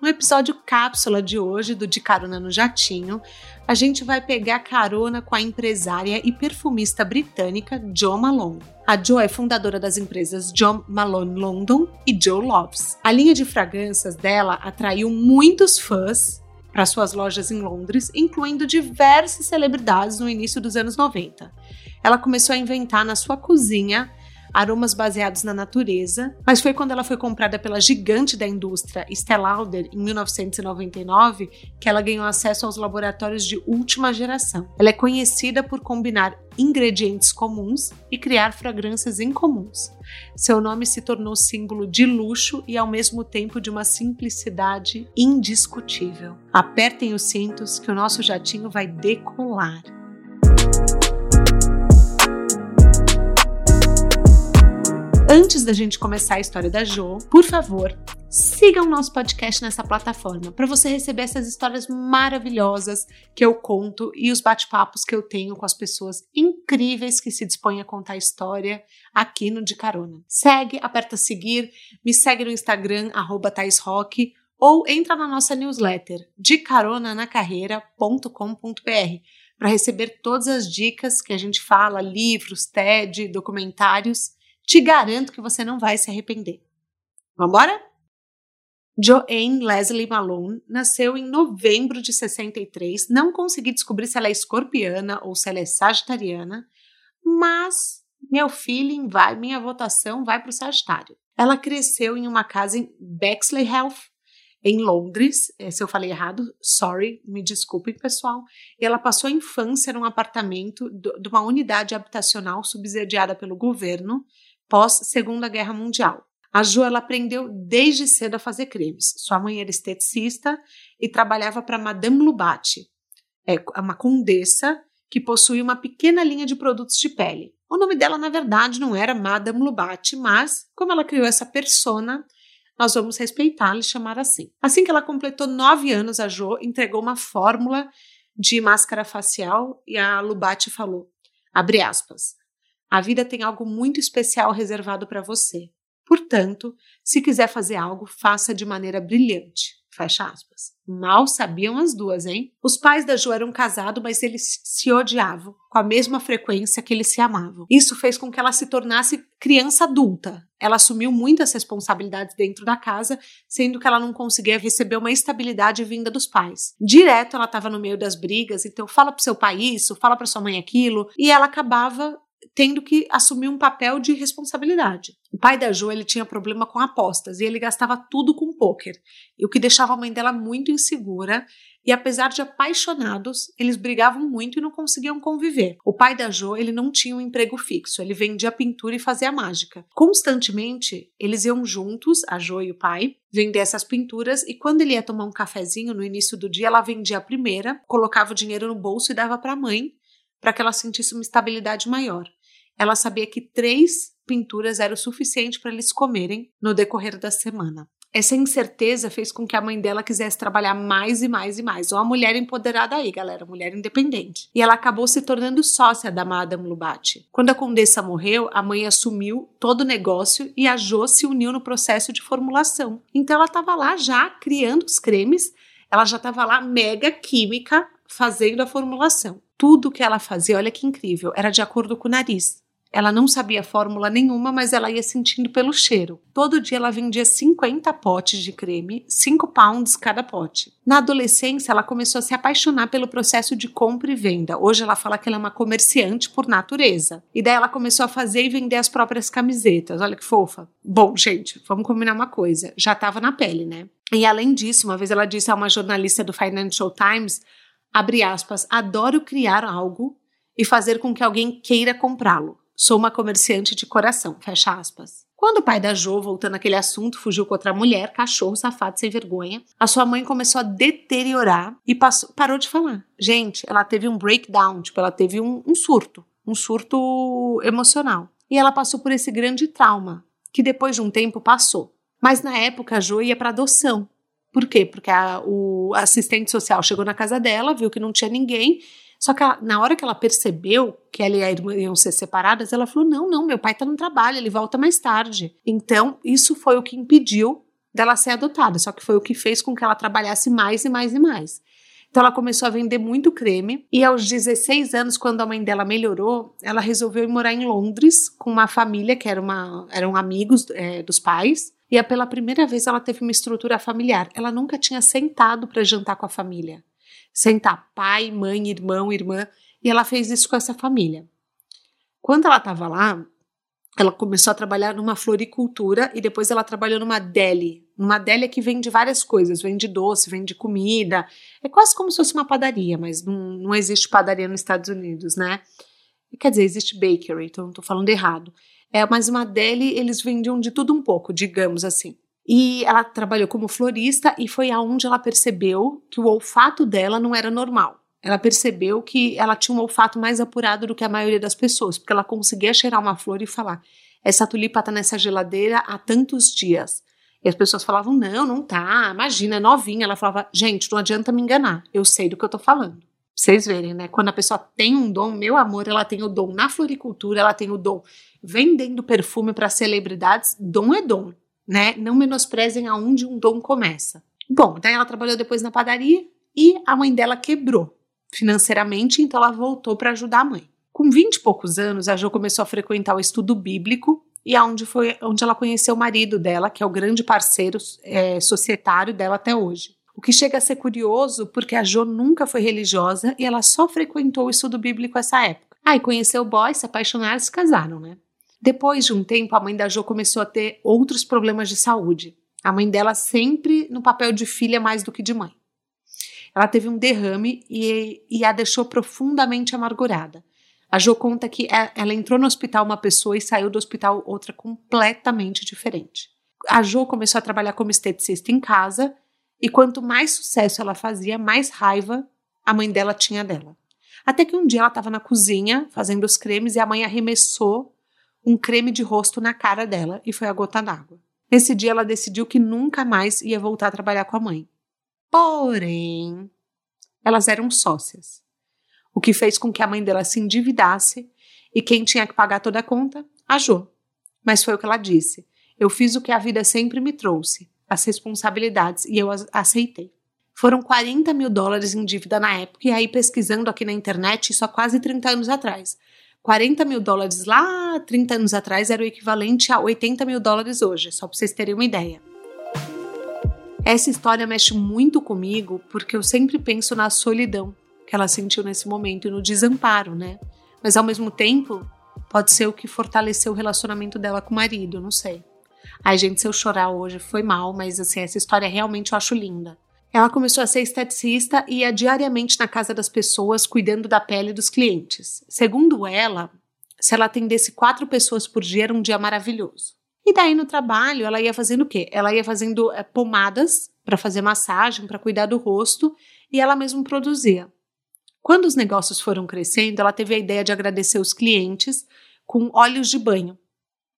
No episódio cápsula de hoje do De Carona no Jatinho, a gente vai pegar carona com a empresária e perfumista britânica Jo Malone. A Jo é fundadora das empresas John Malone London e Joe Loves. A linha de fragrâncias dela atraiu muitos fãs para suas lojas em Londres, incluindo diversas celebridades no início dos anos 90. Ela começou a inventar na sua cozinha aromas baseados na natureza, mas foi quando ela foi comprada pela gigante da indústria Estée Lauder em 1999 que ela ganhou acesso aos laboratórios de última geração. Ela é conhecida por combinar ingredientes comuns e criar fragrâncias incomuns. Seu nome se tornou símbolo de luxo e ao mesmo tempo de uma simplicidade indiscutível. Apertem os cintos que o nosso jatinho vai decolar. Antes da gente começar a história da Jo, por favor, siga o nosso podcast nessa plataforma para você receber essas histórias maravilhosas que eu conto e os bate-papos que eu tenho com as pessoas incríveis que se dispõem a contar a história aqui no De Carona. Segue, aperta seguir, me segue no Instagram, arroba Rock, ou entra na nossa newsletter de caronanacarreira.com.br para receber todas as dicas que a gente fala, livros, TED, documentários te garanto que você não vai se arrepender. Vambora? Joanne Leslie Malone nasceu em novembro de 63. Não consegui descobrir se ela é escorpiana ou se ela é sagitariana, mas meu feeling vai, minha votação vai para o Sagitário. Ela cresceu em uma casa em Bexley Heath, em Londres. Eh, se eu falei errado, sorry, me desculpem, pessoal. E ela passou a infância num apartamento de uma unidade habitacional subsidiada pelo governo pós Segunda Guerra Mundial. A Jo ela aprendeu desde cedo a fazer cremes. Sua mãe era esteticista e trabalhava para Madame Lubati, é uma condessa que possui uma pequena linha de produtos de pele. O nome dela, na verdade, não era Madame Lubati, mas como ela criou essa persona, nós vamos respeitá-la e chamar assim. Assim que ela completou nove anos, a Jo entregou uma fórmula de máscara facial e a Lubati falou, abre aspas, a vida tem algo muito especial reservado para você. Portanto, se quiser fazer algo, faça de maneira brilhante. Fecha aspas. Mal sabiam as duas, hein? Os pais da Jo eram casados, mas eles se odiavam com a mesma frequência que eles se amavam. Isso fez com que ela se tornasse criança adulta. Ela assumiu muitas responsabilidades dentro da casa, sendo que ela não conseguia receber uma estabilidade vinda dos pais. Direto ela estava no meio das brigas, então fala pro seu pai isso, fala para sua mãe aquilo, e ela acabava tendo que assumir um papel de responsabilidade. O pai da Jo ele tinha problema com apostas e ele gastava tudo com pôquer, o que deixava a mãe dela muito insegura. E apesar de apaixonados, eles brigavam muito e não conseguiam conviver. O pai da Jo ele não tinha um emprego fixo, ele vendia pintura e fazia mágica. Constantemente eles iam juntos, a Jo e o pai, vender essas pinturas e quando ele ia tomar um cafezinho no início do dia, ela vendia a primeira, colocava o dinheiro no bolso e dava para a mãe para que ela sentisse uma estabilidade maior. Ela sabia que três pinturas era o suficiente para eles comerem no decorrer da semana. Essa incerteza fez com que a mãe dela quisesse trabalhar mais e mais e mais. Uma mulher empoderada aí, galera, mulher independente. E ela acabou se tornando sócia da Madame Lubati. Quando a condessa morreu, a mãe assumiu todo o negócio e a Jo se uniu no processo de formulação. Então ela estava lá já criando os cremes, ela já estava lá mega química fazendo a formulação. Tudo que ela fazia, olha que incrível, era de acordo com o nariz. Ela não sabia fórmula nenhuma, mas ela ia sentindo pelo cheiro. Todo dia ela vendia 50 potes de creme, 5 pounds cada pote. Na adolescência, ela começou a se apaixonar pelo processo de compra e venda. Hoje ela fala que ela é uma comerciante por natureza. E daí ela começou a fazer e vender as próprias camisetas. Olha que fofa. Bom, gente, vamos combinar uma coisa. Já estava na pele, né? E além disso, uma vez ela disse a uma jornalista do Financial Times abre aspas, adoro criar algo e fazer com que alguém queira comprá-lo. Sou uma comerciante de coração, fecha aspas. Quando o pai da Jo, voltando àquele assunto, fugiu com outra mulher, cachorro, safado, sem vergonha, a sua mãe começou a deteriorar e passou, parou de falar. Gente, ela teve um breakdown, tipo, ela teve um, um surto, um surto emocional. E ela passou por esse grande trauma, que depois de um tempo passou. Mas na época a Jo ia para adoção. Por quê? Porque a, o assistente social chegou na casa dela, viu que não tinha ninguém só que ela, na hora que ela percebeu que ela e a irmã iam ser separadas, ela falou: não, não, meu pai tá no trabalho, ele volta mais tarde. Então, isso foi o que impediu dela ser adotada, só que foi o que fez com que ela trabalhasse mais e mais e mais. Então ela começou a vender muito creme e aos 16 anos, quando a mãe dela melhorou, ela resolveu ir morar em Londres com uma família que era uma, eram amigos é, dos pais. E pela primeira vez ela teve uma estrutura familiar. Ela nunca tinha sentado para jantar com a família sentar pai, mãe, irmão, irmã, e ela fez isso com essa família. Quando ela estava lá, ela começou a trabalhar numa floricultura e depois ela trabalhou numa deli. Numa deli que vende várias coisas, vende doce, vende comida. É quase como se fosse uma padaria, mas não, não existe padaria nos Estados Unidos, né? Quer dizer, existe bakery, então não estou falando errado. É, mas uma deli eles vendiam de tudo um pouco, digamos assim. E ela trabalhou como florista e foi aonde ela percebeu que o olfato dela não era normal. Ela percebeu que ela tinha um olfato mais apurado do que a maioria das pessoas, porque ela conseguia cheirar uma flor e falar: essa tulipa tá nessa geladeira há tantos dias. E as pessoas falavam: não, não tá, imagina, é novinha. Ela falava: gente, não adianta me enganar, eu sei do que eu tô falando. Vocês verem, né? Quando a pessoa tem um dom, meu amor, ela tem o dom na floricultura, ela tem o dom vendendo perfume para celebridades. Dom é dom né? Não menosprezem aonde um dom começa. Bom, daí ela trabalhou depois na padaria e a mãe dela quebrou financeiramente, então ela voltou para ajudar a mãe. Com 20 e poucos anos, a Jo começou a frequentar o estudo bíblico e aonde foi onde ela conheceu o marido dela, que é o grande parceiro é, societário dela até hoje. O que chega a ser curioso porque a Jo nunca foi religiosa e ela só frequentou o estudo bíblico essa época. Aí ah, conheceu o boy, se apaixonaram e se casaram, né? Depois de um tempo, a mãe da Jo começou a ter outros problemas de saúde. A mãe dela sempre no papel de filha mais do que de mãe. Ela teve um derrame e, e a deixou profundamente amargurada. A Jo conta que é, ela entrou no hospital uma pessoa e saiu do hospital outra completamente diferente. A Jo começou a trabalhar como esteticista em casa e quanto mais sucesso ela fazia, mais raiva a mãe dela tinha dela. Até que um dia ela estava na cozinha fazendo os cremes e a mãe arremessou um creme de rosto na cara dela e foi a gota d'água. Nesse dia ela decidiu que nunca mais ia voltar a trabalhar com a mãe. Porém, elas eram sócias, o que fez com que a mãe dela se endividasse e quem tinha que pagar toda a conta? A Jo. Mas foi o que ela disse. Eu fiz o que a vida sempre me trouxe, as responsabilidades, e eu as aceitei. Foram 40 mil dólares em dívida na época, e aí pesquisando aqui na internet, isso há quase 30 anos atrás. 40 mil dólares lá 30 anos atrás era o equivalente a 80 mil dólares hoje, só para vocês terem uma ideia. Essa história mexe muito comigo porque eu sempre penso na solidão que ela sentiu nesse momento e no desamparo, né? Mas ao mesmo tempo, pode ser o que fortaleceu o relacionamento dela com o marido, não sei. Ai, gente, se eu chorar hoje foi mal, mas assim, essa história realmente eu acho linda. Ela começou a ser esteticista e ia diariamente na casa das pessoas cuidando da pele dos clientes. Segundo ela, se ela atendesse quatro pessoas por dia era um dia maravilhoso. E daí no trabalho ela ia fazendo o quê? Ela ia fazendo é, pomadas para fazer massagem, para cuidar do rosto e ela mesma produzia. Quando os negócios foram crescendo, ela teve a ideia de agradecer os clientes com óleos de banho.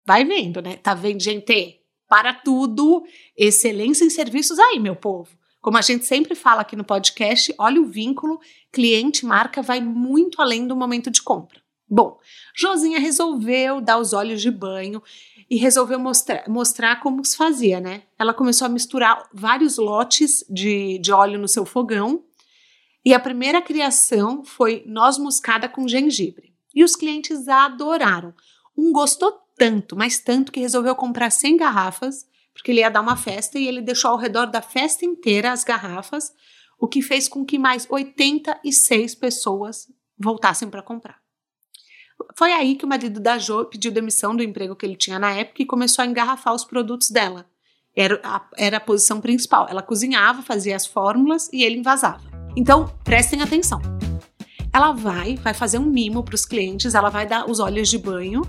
Vai vendo, né? Tá vendo, gente? Para tudo, excelência em serviços aí, meu povo. Como a gente sempre fala aqui no podcast, olha o vínculo cliente-marca vai muito além do momento de compra. Bom, Josinha resolveu dar os olhos de banho e resolveu mostrar, mostrar como se fazia, né? Ela começou a misturar vários lotes de, de óleo no seu fogão e a primeira criação foi noz moscada com gengibre. E os clientes adoraram. Um gostou tanto, mas tanto que resolveu comprar 100 garrafas porque ele ia dar uma festa e ele deixou ao redor da festa inteira as garrafas, o que fez com que mais 86 pessoas voltassem para comprar. Foi aí que o marido da Jo pediu demissão do emprego que ele tinha na época e começou a engarrafar os produtos dela. Era a, era a posição principal. Ela cozinhava, fazia as fórmulas e ele envasava. Então, prestem atenção. Ela vai, vai fazer um mimo para os clientes, ela vai dar os óleos de banho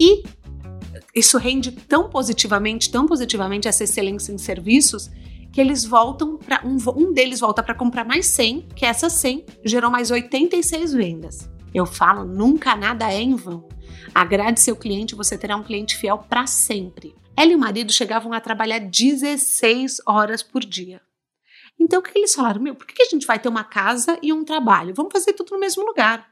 e isso rende tão positivamente, tão positivamente essa excelência em serviços, que eles voltam para um, um deles volta para comprar mais 100, que essas 100 gerou mais 86 vendas. Eu falo, nunca nada é em vão. Agrade seu cliente, você terá um cliente fiel para sempre. Ela e o marido chegavam a trabalhar 16 horas por dia. Então o que eles falaram? Meu, por que a gente vai ter uma casa e um trabalho? Vamos fazer tudo no mesmo lugar.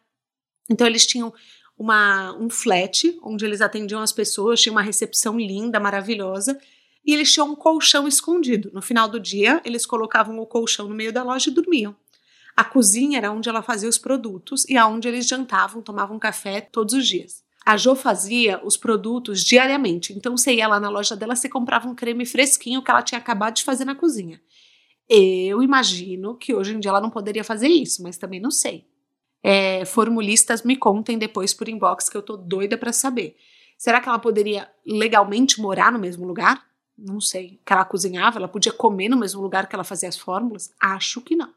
Então eles tinham uma, um flat onde eles atendiam as pessoas, tinha uma recepção linda, maravilhosa, e eles tinham um colchão escondido. No final do dia, eles colocavam o colchão no meio da loja e dormiam. A cozinha era onde ela fazia os produtos e aonde eles jantavam, tomavam café todos os dias. A Jo fazia os produtos diariamente, então você ia lá na loja dela, você comprava um creme fresquinho que ela tinha acabado de fazer na cozinha. Eu imagino que hoje em dia ela não poderia fazer isso, mas também não sei. É, formulistas me contem depois por inbox que eu tô doida para saber. Será que ela poderia legalmente morar no mesmo lugar? Não sei. Que ela cozinhava, ela podia comer no mesmo lugar que ela fazia as fórmulas? Acho que não.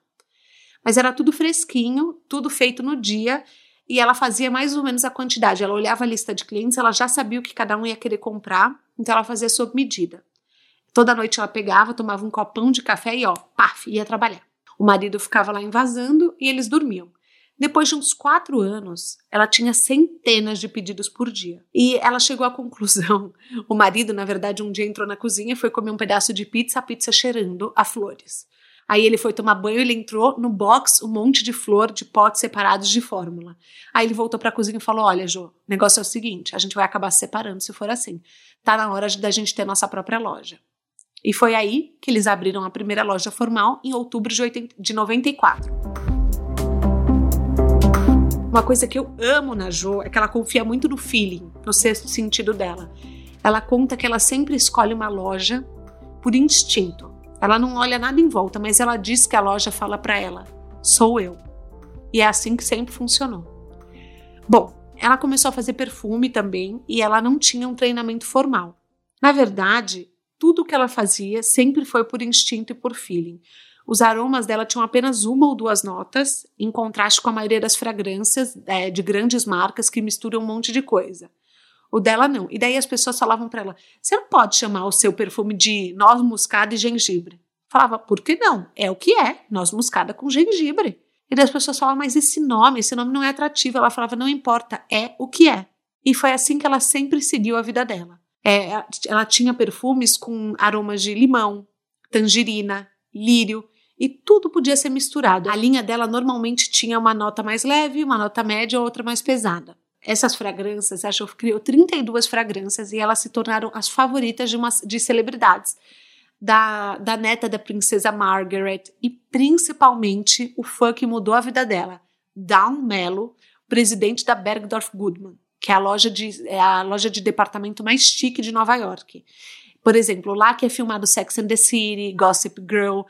Mas era tudo fresquinho, tudo feito no dia e ela fazia mais ou menos a quantidade. Ela olhava a lista de clientes, ela já sabia o que cada um ia querer comprar, então ela fazia sob medida. Toda noite ela pegava, tomava um copão de café e ó, paf, ia trabalhar. O marido ficava lá invasando e eles dormiam. Depois de uns quatro anos, ela tinha centenas de pedidos por dia. E ela chegou à conclusão: o marido, na verdade, um dia entrou na cozinha, foi comer um pedaço de pizza, a pizza cheirando a flores. Aí ele foi tomar banho, ele entrou no box, um monte de flor de potes separados de fórmula. Aí ele voltou para a cozinha e falou: Olha, Jo, o negócio é o seguinte: a gente vai acabar se separando se for assim. Tá na hora da gente ter nossa própria loja. E foi aí que eles abriram a primeira loja formal em outubro de, 80, de 94. Uma coisa que eu amo na Jo é que ela confia muito no feeling, no sexto sentido dela. Ela conta que ela sempre escolhe uma loja por instinto. Ela não olha nada em volta, mas ela diz que a loja fala para ela: sou eu. E é assim que sempre funcionou. Bom, ela começou a fazer perfume também e ela não tinha um treinamento formal. Na verdade, tudo que ela fazia sempre foi por instinto e por feeling. Os aromas dela tinham apenas uma ou duas notas, em contraste com a maioria das fragrâncias é, de grandes marcas que misturam um monte de coisa. O dela não. E daí as pessoas falavam para ela: você não pode chamar o seu perfume de noz moscada e gengibre. Falava, por que não? É o que é, noz moscada com gengibre. E daí as pessoas falavam, mas esse nome, esse nome não é atrativo. Ela falava, não importa, é o que é. E foi assim que ela sempre seguiu a vida dela. É, ela tinha perfumes com aromas de limão, tangerina, lírio, e tudo podia ser misturado. A linha dela normalmente tinha uma nota mais leve, uma nota média, outra mais pesada. Essas fragrâncias, acho que criou 32 fragrâncias e elas se tornaram as favoritas de, uma, de celebridades. Da, da neta da princesa Margaret e principalmente o fã que mudou a vida dela, Dawn Mello, presidente da Bergdorf Goodman, que é a loja de, é a loja de departamento mais chique de Nova York. Por exemplo, lá que é filmado Sex and the City, Gossip Girl,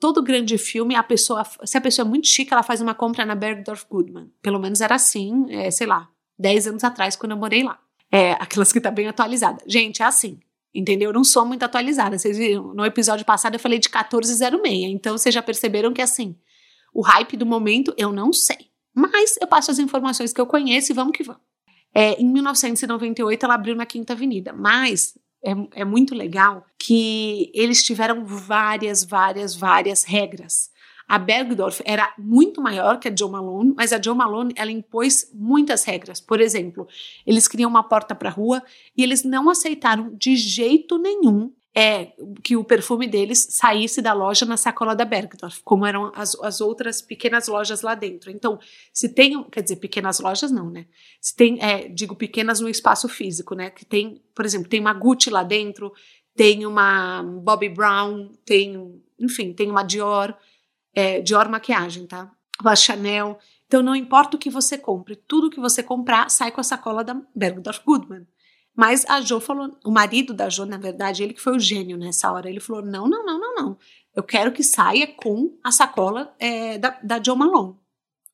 todo grande filme, a pessoa, se a pessoa é muito chique, ela faz uma compra na Bergdorf Goodman. Pelo menos era assim, é, sei lá, 10 anos atrás, quando eu morei lá. É, aquelas que tá bem atualizada. Gente, é assim. Entendeu? Eu não sou muito atualizada. Vocês viram? No episódio passado eu falei de 1406. Então vocês já perceberam que assim, o hype do momento eu não sei. Mas eu passo as informações que eu conheço e vamos que vamos. É, em 1998 ela abriu na Quinta Avenida, mas é, é muito legal que eles tiveram várias, várias, várias regras. A Bergdorf era muito maior que a Joe Malone, mas a Joe Malone ela impôs muitas regras. Por exemplo, eles queriam uma porta para a rua e eles não aceitaram de jeito nenhum é que o perfume deles saísse da loja na sacola da Bergdorf, como eram as, as outras pequenas lojas lá dentro. Então, se tem, quer dizer, pequenas lojas não, né? Se tem, é, digo pequenas no espaço físico, né? Que tem, por exemplo, tem uma Gucci lá dentro, tem uma Bobby Brown, tem, enfim, tem uma Dior, é, Dior maquiagem, tá? Uma Chanel. Então, não importa o que você compre, tudo que você comprar sai com a sacola da Bergdorf Goodman. Mas a Jo falou, o marido da Jo, na verdade, ele que foi o gênio nessa hora, ele falou: não, não, não, não, não. Eu quero que saia com a sacola é, da, da Joe Malone.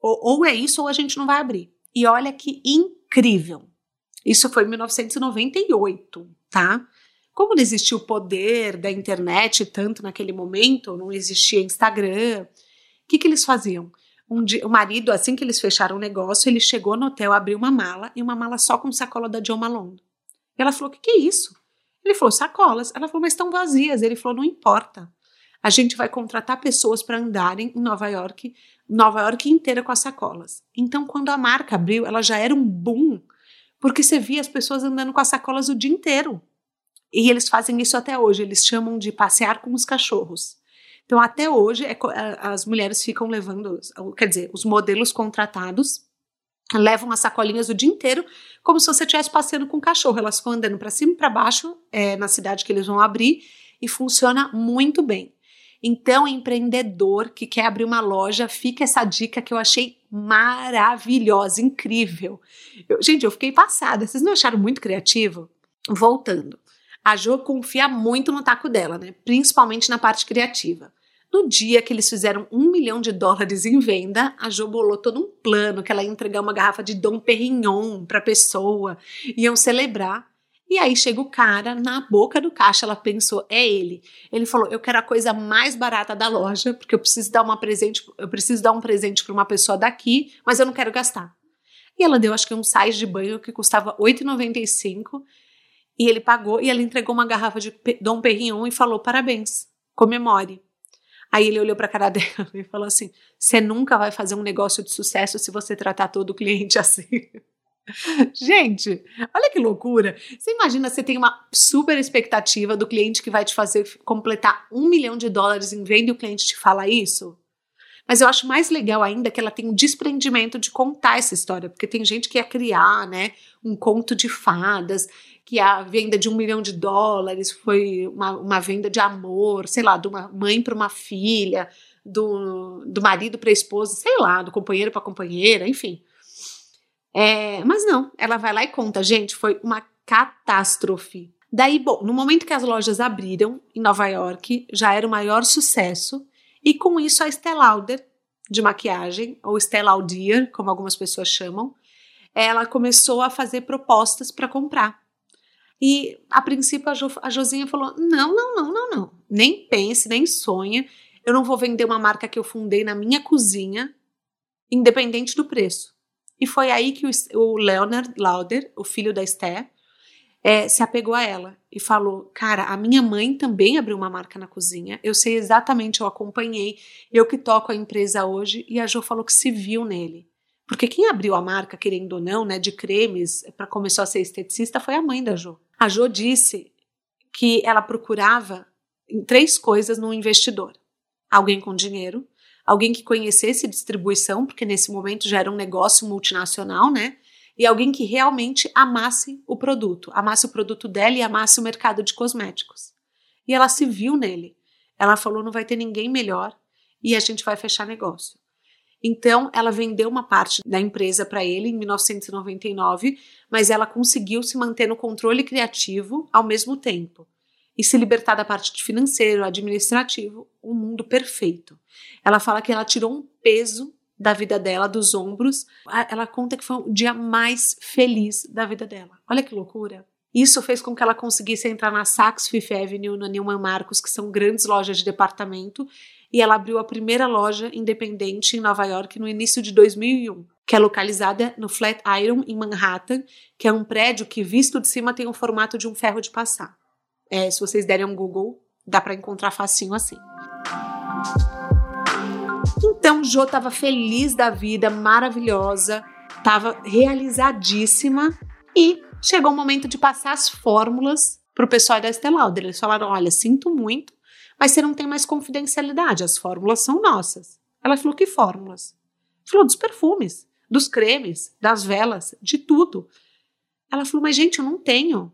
Ou, ou é isso ou a gente não vai abrir. E olha que incrível. Isso foi em 1998, tá? Como não existia o poder da internet tanto naquele momento, não existia Instagram, o que, que eles faziam? Um dia, o marido, assim que eles fecharam o negócio, ele chegou no hotel, abriu uma mala e uma mala só com sacola da Joe Malone. Ela falou: o que, que é isso? Ele falou: sacolas. Ela falou: mas estão vazias. Ele falou: não importa. A gente vai contratar pessoas para andarem em Nova York, Nova York inteira com as sacolas. Então, quando a marca abriu, ela já era um boom, porque você via as pessoas andando com as sacolas o dia inteiro. E eles fazem isso até hoje, eles chamam de passear com os cachorros. Então, até hoje, é, as mulheres ficam levando, quer dizer, os modelos contratados levam as sacolinhas o dia inteiro, como se você estivesse passeando com o cachorro. Elas ficam andando para cima e para baixo é, na cidade que eles vão abrir e funciona muito bem. Então, empreendedor que quer abrir uma loja, fica essa dica que eu achei maravilhosa, incrível. Eu, gente, eu fiquei passada. Vocês não acharam muito criativo? Voltando. A Jo confia muito no taco dela, né? Principalmente na parte criativa. No dia que eles fizeram um milhão de dólares em venda, a Jo bolou todo um plano que ela ia entregar uma garrafa de Dom Perignon para a pessoa, iam celebrar. E aí chega o cara na boca do caixa, ela pensou, é ele. Ele falou: "Eu quero a coisa mais barata da loja, porque eu preciso dar uma presente, eu preciso dar um presente para uma pessoa daqui, mas eu não quero gastar". E ela deu acho que um sais de banho que custava R$ 8,95, e ele pagou e ela entregou uma garrafa de Dom Perignon e falou: "Parabéns, comemore". Aí ele olhou para a cara dela e falou assim: "Você nunca vai fazer um negócio de sucesso se você tratar todo cliente assim". Gente, olha que loucura. Você imagina, você tem uma super expectativa do cliente que vai te fazer completar um milhão de dólares em venda e o cliente te fala isso? Mas eu acho mais legal ainda que ela tem um desprendimento de contar essa história, porque tem gente que ia criar, né, um conto de fadas, que a venda de um milhão de dólares foi uma, uma venda de amor, sei lá, de uma mãe para uma filha, do, do marido para a esposa, sei lá, do companheiro para a companheira, enfim. É, mas não, ela vai lá e conta, gente, foi uma catástrofe. Daí, bom, no momento que as lojas abriram em Nova York, já era o maior sucesso, e com isso a Estée Lauder, de maquiagem, ou Estée Lauder, como algumas pessoas chamam, ela começou a fazer propostas para comprar. E a princípio a, jo, a Josinha falou: não, não, não, não, não, nem pense, nem sonha, eu não vou vender uma marca que eu fundei na minha cozinha, independente do preço. E foi aí que o, o Leonard Lauder, o filho da Esther, é, se apegou a ela e falou: Cara, a minha mãe também abriu uma marca na cozinha. Eu sei exatamente, eu acompanhei, eu que toco a empresa hoje. E a Jo falou que se viu nele. Porque quem abriu a marca, querendo ou não, né, de cremes, para começar a ser esteticista, foi a mãe da Jo. A Jo disse que ela procurava três coisas no investidor: alguém com dinheiro, alguém que conhecesse distribuição, porque nesse momento já era um negócio multinacional, né? E alguém que realmente amasse o produto, amasse o produto dela e amasse o mercado de cosméticos. E ela se viu nele. Ela falou: não vai ter ninguém melhor e a gente vai fechar negócio. Então, ela vendeu uma parte da empresa para ele em 1999, mas ela conseguiu se manter no controle criativo ao mesmo tempo e se libertar da parte de financeiro, administrativo, um mundo perfeito. Ela fala que ela tirou um peso da vida dela, dos ombros. Ela conta que foi o dia mais feliz da vida dela. Olha que loucura. Isso fez com que ela conseguisse entrar na Saks Fifth Avenue, na Neiman Marcos, que são grandes lojas de departamento, e ela abriu a primeira loja independente em Nova York no início de 2001, que é localizada no Flatiron, em Manhattan, que é um prédio que, visto de cima, tem o formato de um ferro de passar. É, se vocês derem um Google, dá para encontrar facinho assim. Então, Jo estava feliz da vida, maravilhosa, estava realizadíssima e chegou o momento de passar as fórmulas para o pessoal da Estée Lauder. Eles falaram: olha, sinto muito, mas você não tem mais confidencialidade, as fórmulas são nossas. Ela falou: que fórmulas? Falou dos perfumes, dos cremes, das velas, de tudo. Ela falou: mas gente, eu não tenho.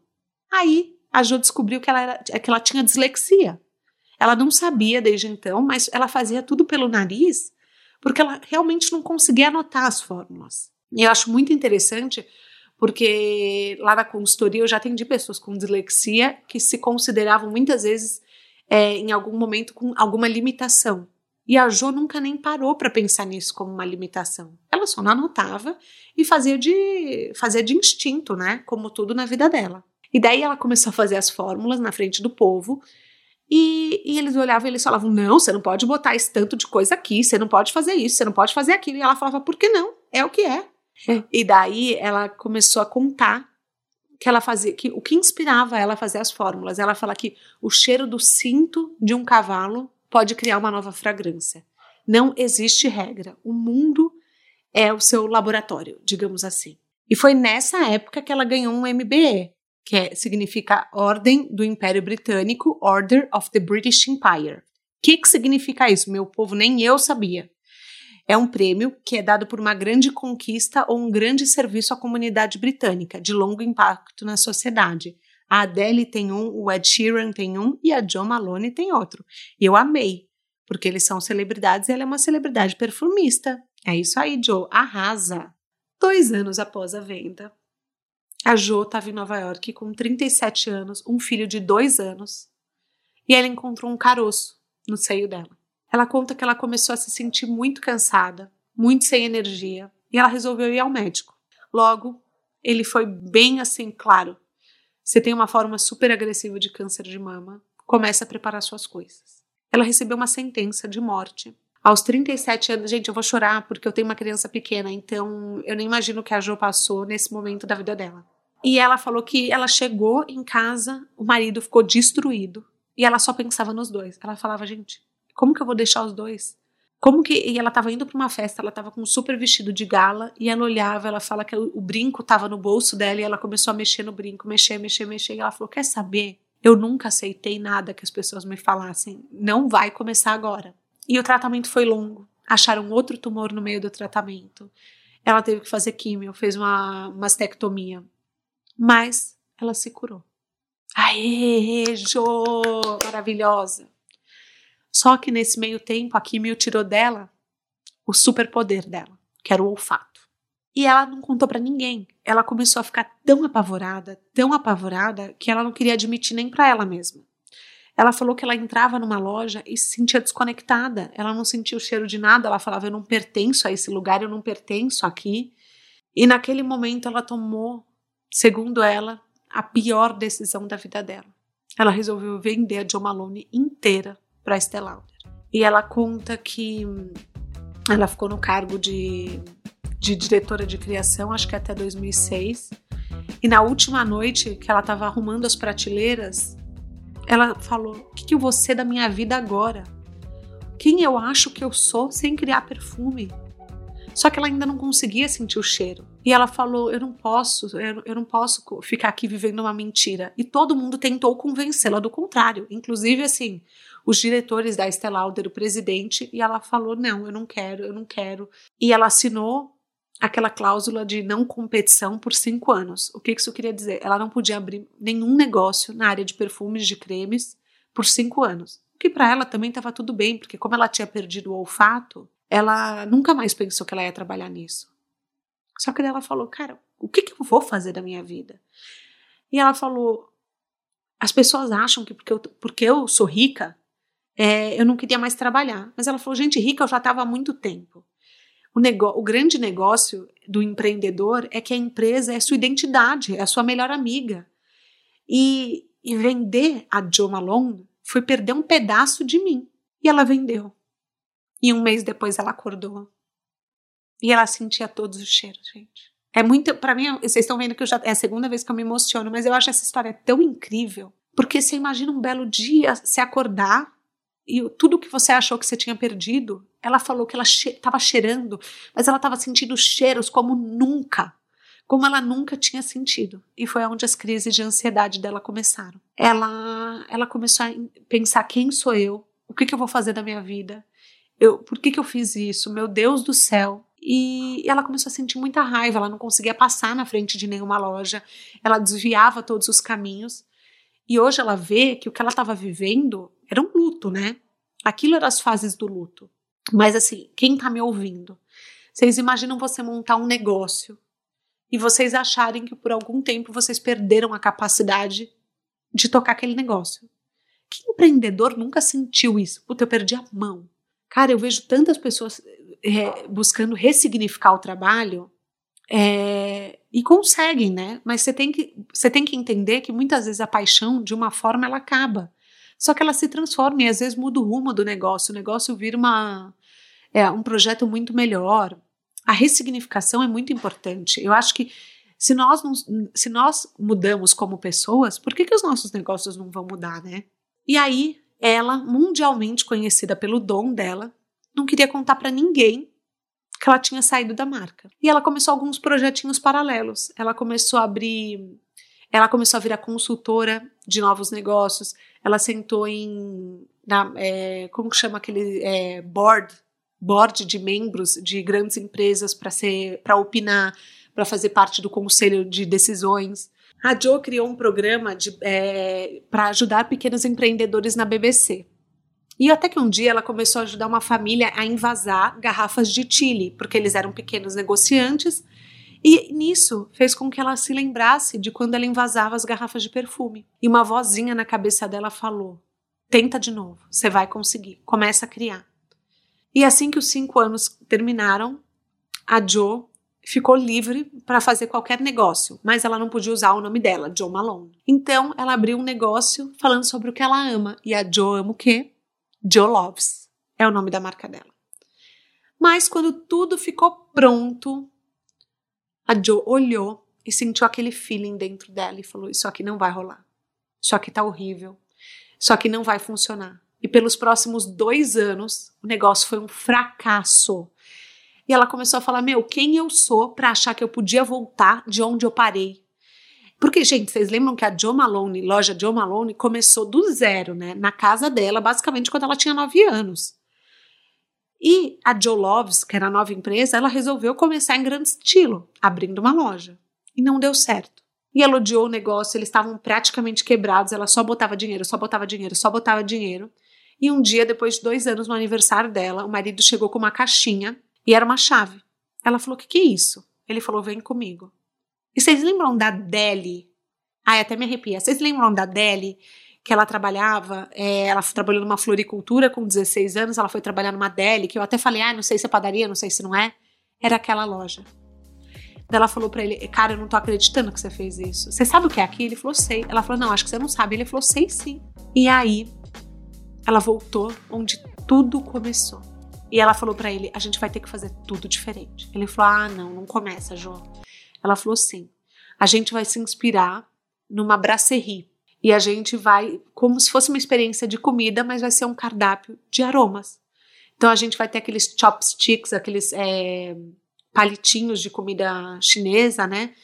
Aí a Jo descobriu que ela, era, que ela tinha dislexia. Ela não sabia desde então, mas ela fazia tudo pelo nariz, porque ela realmente não conseguia anotar as fórmulas. E eu acho muito interessante, porque lá na consultoria eu já atendi pessoas com dislexia que se consideravam muitas vezes, é, em algum momento, com alguma limitação. E a Jo nunca nem parou para pensar nisso como uma limitação. Ela só não anotava e fazia de, fazia de instinto, né? Como tudo na vida dela. E daí ela começou a fazer as fórmulas na frente do povo. E, e, eles olhavam e eles falavam: Não, você não pode botar esse tanto de coisa aqui, você não pode fazer isso, você não pode fazer aquilo. E ela falava: Por que não? É o que é. é. E daí ela começou a contar que ela fazia, que o que inspirava ela a fazer as fórmulas. Ela fala que o cheiro do cinto de um cavalo pode criar uma nova fragrância. Não existe regra. O mundo é o seu laboratório, digamos assim. E foi nessa época que ela ganhou um MBE, que é, significa Ordem do Império Britânico, Order of the British Empire. O que, que significa isso? Meu povo, nem eu sabia. É um prêmio que é dado por uma grande conquista ou um grande serviço à comunidade britânica, de longo impacto na sociedade. A Adele tem um, o Ed Sheeran tem um e a John Malone tem outro. E eu amei, porque eles são celebridades e ela é uma celebridade perfumista. É isso aí, Joe, arrasa! Dois anos após a venda, a Jo estava em Nova York com 37 anos, um filho de dois anos, e ela encontrou um caroço no seio dela. Ela conta que ela começou a se sentir muito cansada, muito sem energia, e ela resolveu ir ao médico. Logo, ele foi bem assim, claro. Você tem uma forma super agressiva de câncer de mama, comece a preparar suas coisas. Ela recebeu uma sentença de morte. Aos 37 anos, gente, eu vou chorar porque eu tenho uma criança pequena, então eu nem imagino o que a Jo passou nesse momento da vida dela. E ela falou que ela chegou em casa, o marido ficou destruído. E ela só pensava nos dois. Ela falava, gente, como que eu vou deixar os dois? Como que. E ela estava indo para uma festa, ela estava com um super vestido de gala, e ela olhava, ela fala que o, brinco estava no bolso dela, e ela começou a mexer no brinco, mexer, mexer, mexer. E ela falou: Quer saber? Eu nunca aceitei nada que as pessoas me falassem. Não vai começar agora. E o tratamento foi longo. Acharam outro tumor no meio do tratamento. Ela teve que fazer químio, fez uma mastectomia. Mas ela se curou. Aê, Jo! Maravilhosa! Só que nesse meio tempo, a químio tirou dela o superpoder dela, que era o olfato. E ela não contou para ninguém. Ela começou a ficar tão apavorada, tão apavorada, que ela não queria admitir nem para ela mesma. Ela falou que ela entrava numa loja e se sentia desconectada. Ela não sentia o cheiro de nada. Ela falava: Eu não pertenço a esse lugar, eu não pertenço aqui. E naquele momento ela tomou Segundo ela, a pior decisão da vida dela. Ela resolveu vender a Jo Malone inteira para Estée Lauder. E ela conta que ela ficou no cargo de, de diretora de criação, acho que até 2006. E na última noite que ela estava arrumando as prateleiras, ela falou: O que, que eu vou ser da minha vida agora? Quem eu acho que eu sou sem criar perfume? Só que ela ainda não conseguia sentir o cheiro. E ela falou: Eu não posso, eu, eu não posso ficar aqui vivendo uma mentira. E todo mundo tentou convencê-la do contrário. Inclusive, assim, os diretores da Estée Lauder, o presidente, e ela falou: Não, eu não quero, eu não quero. E ela assinou aquela cláusula de não competição por cinco anos. O que isso queria dizer? Ela não podia abrir nenhum negócio na área de perfumes, de cremes, por cinco anos. O que para ela também estava tudo bem, porque como ela tinha perdido o olfato, ela nunca mais pensou que ela ia trabalhar nisso. Só que ela falou, cara, o que, que eu vou fazer da minha vida? E ela falou, as pessoas acham que porque eu, porque eu sou rica, é, eu não queria mais trabalhar. Mas ela falou, gente, rica eu já estava há muito tempo. O, o grande negócio do empreendedor é que a empresa é sua identidade, é a sua melhor amiga. E, e vender a Jo Malone foi perder um pedaço de mim. E ela vendeu. E um mês depois ela acordou. E ela sentia todos os cheiros, gente. É muito. para mim, vocês estão vendo que já, é a segunda vez que eu me emociono, mas eu acho essa história tão incrível. Porque você imagina um belo dia se acordar e tudo que você achou que você tinha perdido, ela falou que ela estava che cheirando, mas ela estava sentindo cheiros como nunca, como ela nunca tinha sentido. E foi onde as crises de ansiedade dela começaram. Ela, ela começou a pensar: quem sou eu? O que, que eu vou fazer da minha vida? eu, por que, que eu fiz isso? Meu Deus do céu. E ela começou a sentir muita raiva, ela não conseguia passar na frente de nenhuma loja, ela desviava todos os caminhos. E hoje ela vê que o que ela estava vivendo era um luto, né? Aquilo eram as fases do luto. Mas assim, quem está me ouvindo? Vocês imaginam você montar um negócio e vocês acharem que por algum tempo vocês perderam a capacidade de tocar aquele negócio. Que empreendedor nunca sentiu isso? Puta, eu perdi a mão. Cara, eu vejo tantas pessoas é, buscando ressignificar o trabalho é, e conseguem, né? Mas você tem, que, você tem que entender que muitas vezes a paixão, de uma forma, ela acaba. Só que ela se transforma e às vezes muda o rumo do negócio. O negócio vira uma, é, um projeto muito melhor. A ressignificação é muito importante. Eu acho que Se nós, não, se nós mudamos como pessoas, por que, que os nossos negócios não vão mudar, né? E aí, ela, mundialmente conhecida pelo dom dela, não queria contar para ninguém que ela tinha saído da marca. E ela começou alguns projetinhos paralelos. Ela começou a abrir, ela começou a virar consultora de novos negócios. Ela sentou em, na, é, como que chama aquele é, board, board de membros de grandes empresas para ser, para opinar, para fazer parte do conselho de decisões. A Jo criou um programa é, para ajudar pequenos empreendedores na BBC. E até que um dia ela começou a ajudar uma família a invasar garrafas de Chile, porque eles eram pequenos negociantes, e nisso fez com que ela se lembrasse de quando ela invasava as garrafas de perfume. E uma vozinha na cabeça dela falou: Tenta de novo, você vai conseguir, começa a criar. E assim que os cinco anos terminaram, a Jo ficou livre para fazer qualquer negócio, mas ela não podia usar o nome dela, Jo Malone. Então ela abriu um negócio falando sobre o que ela ama. E a Jo ama o quê? Joe Loves é o nome da marca dela. Mas quando tudo ficou pronto, a Joe olhou e sentiu aquele feeling dentro dela e falou: Isso aqui não vai rolar. Isso aqui tá horrível. Isso aqui não vai funcionar. E pelos próximos dois anos, o negócio foi um fracasso. E ela começou a falar: Meu, quem eu sou para achar que eu podia voltar de onde eu parei? Porque, gente, vocês lembram que a Joe Malone, loja Joe Malone, começou do zero, né? Na casa dela, basicamente quando ela tinha nove anos. E a Joe Loves, que era a nova empresa, ela resolveu começar em grande estilo, abrindo uma loja. E não deu certo. E ela odiou o negócio, eles estavam praticamente quebrados, ela só botava dinheiro, só botava dinheiro, só botava dinheiro. E um dia, depois de dois anos, no aniversário dela, o marido chegou com uma caixinha e era uma chave. Ela falou: O que, que é isso? Ele falou: Vem comigo. E vocês lembram da Deli? Ai, até me arrepia. Vocês lembram da Deli? Que ela trabalhava, é, ela trabalhou numa floricultura com 16 anos, ela foi trabalhar numa Deli, que eu até falei, ah, não sei se é padaria, não sei se não é. Era aquela loja. Daí ela falou para ele, cara, eu não tô acreditando que você fez isso. Você sabe o que é aqui? Ele falou, sei. Ela falou, não, acho que você não sabe. Ele falou, sei sim. E aí, ela voltou onde tudo começou. E ela falou para ele, a gente vai ter que fazer tudo diferente. Ele falou, ah, não, não começa, João. Ela falou assim: a gente vai se inspirar numa brasserie e a gente vai, como se fosse uma experiência de comida, mas vai ser um cardápio de aromas. Então a gente vai ter aqueles chopsticks, aqueles é, palitinhos de comida chinesa, né?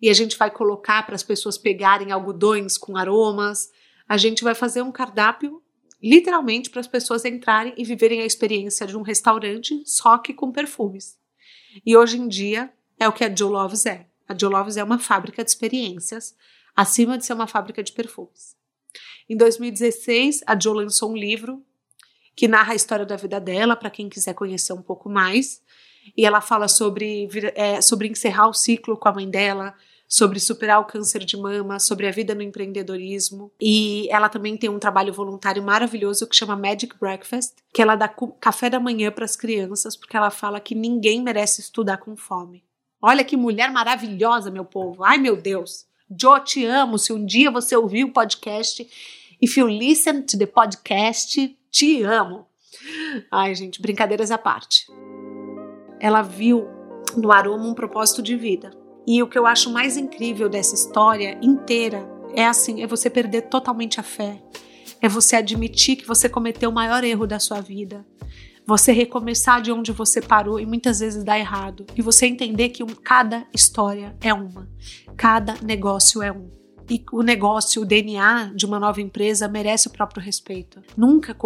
E a gente vai colocar para as pessoas pegarem algodões com aromas. A gente vai fazer um cardápio literalmente para as pessoas entrarem e viverem a experiência de um restaurante, só que com perfumes. E hoje em dia é o que a Joe Loves é. A Joe Loves é uma fábrica de experiências, acima de ser uma fábrica de perfumes. Em 2016, a Joe lançou um livro que narra a história da vida dela, para quem quiser conhecer um pouco mais. E ela fala sobre, é, sobre encerrar o ciclo com a mãe dela, sobre superar o câncer de mama, sobre a vida no empreendedorismo. E ela também tem um trabalho voluntário maravilhoso que chama Magic Breakfast, que ela dá café da manhã para as crianças, porque ela fala que ninguém merece estudar com fome. Olha que mulher maravilhosa, meu povo. Ai, meu Deus. Jo, te amo. Se um dia você ouvir o podcast, if you listen to the podcast, te amo. Ai, gente, brincadeiras à parte. Ela viu no aroma um propósito de vida. E o que eu acho mais incrível dessa história inteira é assim, é você perder totalmente a fé. É você admitir que você cometeu o maior erro da sua vida você recomeçar de onde você parou e muitas vezes dá errado. E você entender que cada história é uma, cada negócio é um. E o negócio, o DNA de uma nova empresa merece o próprio respeito. Nunca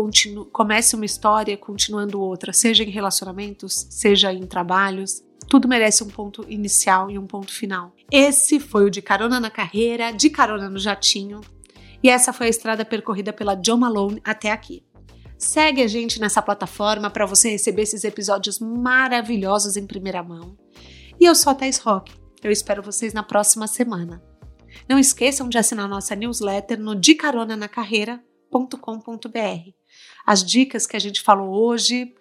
comece uma história continuando outra, seja em relacionamentos, seja em trabalhos. Tudo merece um ponto inicial e um ponto final. Esse foi o De Carona na Carreira, De Carona no Jatinho. E essa foi a estrada percorrida pela John Malone até aqui. Segue a gente nessa plataforma para você receber esses episódios maravilhosos em primeira mão. E eu sou a Thais Rock. Eu espero vocês na próxima semana. Não esqueçam de assinar nossa newsletter no dicaronanacarreira.com.br. As dicas que a gente falou hoje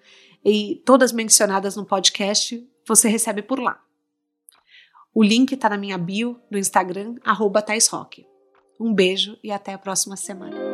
e todas mencionadas no podcast, você recebe por lá. O link está na minha bio no Instagram, arroba Um beijo e até a próxima semana.